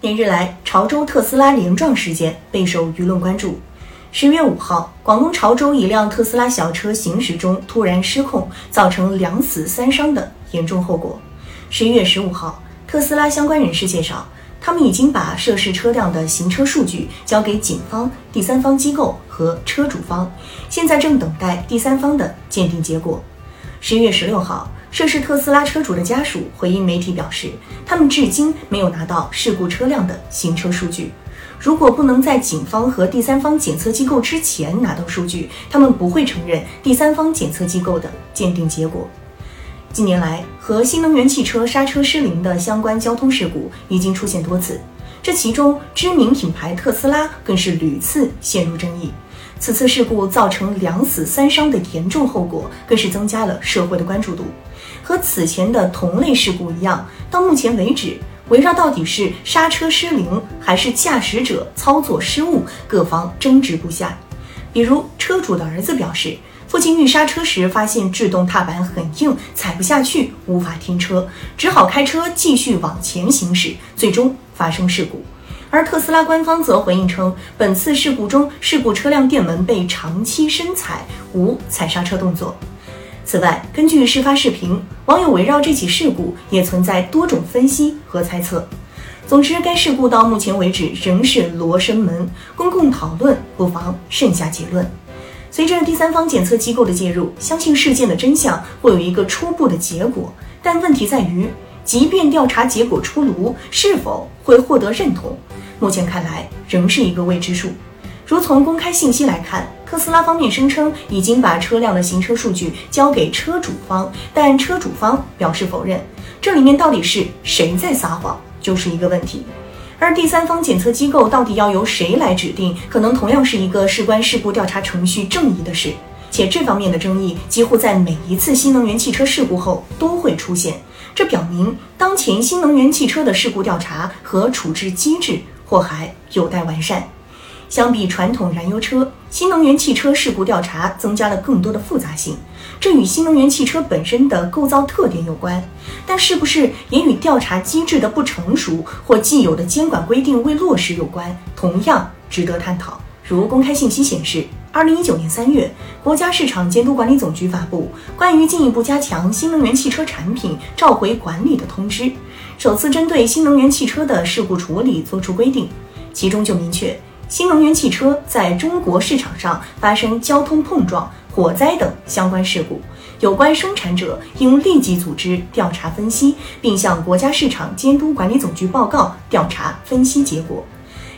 连日来，潮州特斯拉连撞事件备受舆论关注。十月五号，广东潮州一辆特斯拉小车行驶中突然失控，造成两死三伤的严重后果。十一月十五号，特斯拉相关人士介绍，他们已经把涉事车辆的行车数据交给警方、第三方机构和车主方，现在正等待第三方的鉴定结果。十一月十六号。涉事特斯拉车主的家属回应媒体表示，他们至今没有拿到事故车辆的行车数据。如果不能在警方和第三方检测机构之前拿到数据，他们不会承认第三方检测机构的鉴定结果。近年来，和新能源汽车刹车失灵的相关交通事故已经出现多次，这其中知名品牌特斯拉更是屡次陷入争议。此次事故造成两死三伤的严重后果，更是增加了社会的关注度。和此前的同类事故一样，到目前为止，围绕到底是刹车失灵还是驾驶者操作失误，各方争执不下。比如，车主的儿子表示，父亲遇刹车时发现制动踏板很硬，踩不下去，无法停车，只好开车继续往前行驶，最终发生事故。而特斯拉官方则回应称，本次事故中，事故车辆电门被长期深踩，无踩刹车动作。此外，根据事发视频，网友围绕这起事故也存在多种分析和猜测。总之，该事故到目前为止仍是罗生门，公共讨论不妨慎下结论。随着第三方检测机构的介入，相信事件的真相会有一个初步的结果。但问题在于，即便调查结果出炉，是否会获得认同？目前看来仍是一个未知数。如从公开信息来看，特斯拉方面声称已经把车辆的行车数据交给车主方，但车主方表示否认。这里面到底是谁在撒谎，就是一个问题。而第三方检测机构到底要由谁来指定，可能同样是一个事关事故调查程序正义的事。且这方面的争议几乎在每一次新能源汽车事故后都会出现，这表明当前新能源汽车的事故调查和处置机制。或还有待完善。相比传统燃油车，新能源汽车事故调查增加了更多的复杂性，这与新能源汽车本身的构造特点有关，但是不是也与调查机制的不成熟或既有的监管规定未落实有关，同样值得探讨。如公开信息显示，二零一九年三月，国家市场监督管理总局发布关于进一步加强新能源汽车产品召回管理的通知，首次针对新能源汽车的事故处理作出规定，其中就明确，新能源汽车在中国市场上发生交通碰撞、火灾等相关事故，有关生产者应立即组织调查分析，并向国家市场监督管理总局报告调查分析结果。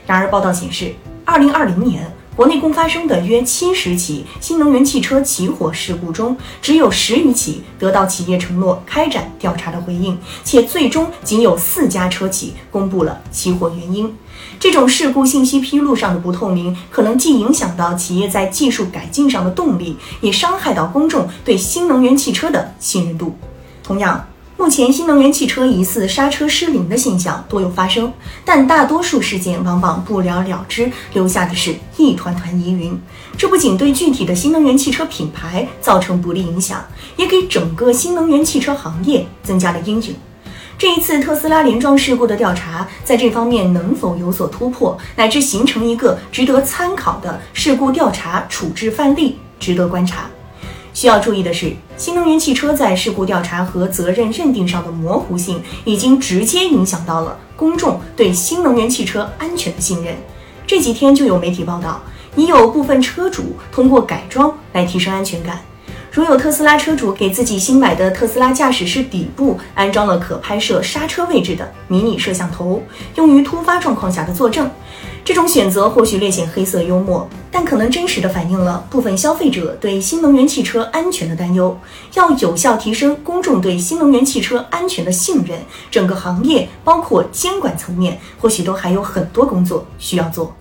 然而，报道显示。二零二零年，国内共发生的约七十起新能源汽车起火事故中，只有十余起得到企业承诺开展调查的回应，且最终仅有四家车企公布了起火原因。这种事故信息披露上的不透明，可能既影响到企业在技术改进上的动力，也伤害到公众对新能源汽车的信任度。同样。目前，新能源汽车疑似刹车失灵的现象多有发生，但大多数事件往往不了了之，留下的是一团团疑云。这不仅对具体的新能源汽车品牌造成不利影响，也给整个新能源汽车行业增加了阴影。这一次特斯拉连撞事故的调查，在这方面能否有所突破，乃至形成一个值得参考的事故调查处置范例，值得观察。需要注意的是，新能源汽车在事故调查和责任认定上的模糊性，已经直接影响到了公众对新能源汽车安全的信任。这几天就有媒体报道，已有部分车主通过改装来提升安全感。如有特斯拉车主给自己新买的特斯拉驾驶室底部安装了可拍摄刹车位置的迷你摄像头，用于突发状况下的作证。这种选择或许略显黑色幽默，但可能真实的反映了部分消费者对新能源汽车安全的担忧。要有效提升公众对新能源汽车安全的信任，整个行业包括监管层面，或许都还有很多工作需要做。